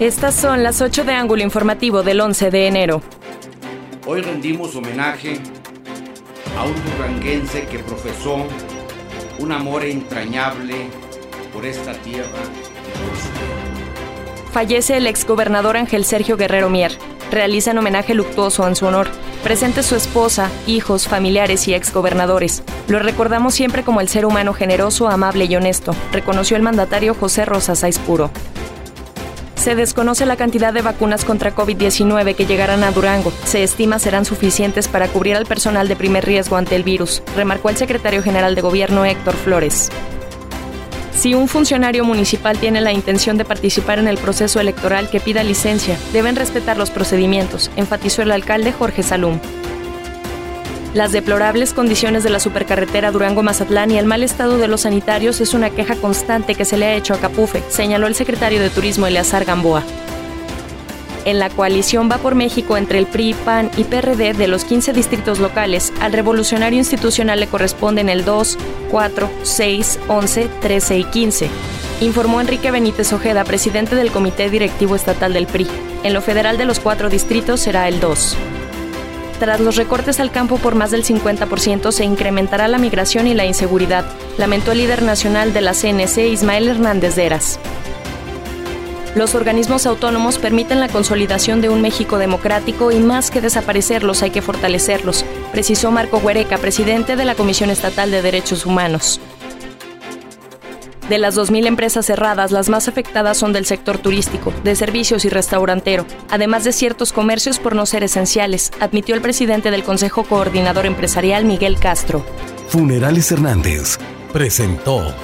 Estas son las 8 de ángulo informativo del 11 de enero. Hoy rendimos homenaje a un duranguense que profesó un amor entrañable por esta tierra Fallece el exgobernador Ángel Sergio Guerrero Mier. Realizan homenaje luctuoso en su honor. Presente su esposa, hijos, familiares y exgobernadores. Lo recordamos siempre como el ser humano generoso, amable y honesto, reconoció el mandatario José Rosas Aispuro. Se desconoce la cantidad de vacunas contra COVID-19 que llegarán a Durango. Se estima serán suficientes para cubrir al personal de primer riesgo ante el virus, remarcó el secretario general de Gobierno Héctor Flores. Si un funcionario municipal tiene la intención de participar en el proceso electoral que pida licencia, deben respetar los procedimientos, enfatizó el alcalde Jorge Salum. Las deplorables condiciones de la supercarretera Durango-Mazatlán y el mal estado de los sanitarios es una queja constante que se le ha hecho a Capufe, señaló el secretario de Turismo Eleazar Gamboa. En la coalición Va por México entre el PRI, PAN y PRD de los 15 distritos locales, al revolucionario institucional le corresponden el 2, 4, 6, 11, 13 y 15. Informó Enrique Benítez Ojeda, presidente del Comité Directivo Estatal del PRI. En lo federal de los cuatro distritos será el 2. Tras los recortes al campo por más del 50%, se incrementará la migración y la inseguridad, lamentó el líder nacional de la CNC, Ismael Hernández de Eras. Los organismos autónomos permiten la consolidación de un México democrático y más que desaparecerlos hay que fortalecerlos, precisó Marco Huereca, presidente de la Comisión Estatal de Derechos Humanos. De las 2.000 empresas cerradas, las más afectadas son del sector turístico, de servicios y restaurantero, además de ciertos comercios por no ser esenciales, admitió el presidente del Consejo Coordinador Empresarial, Miguel Castro. Funerales Hernández presentó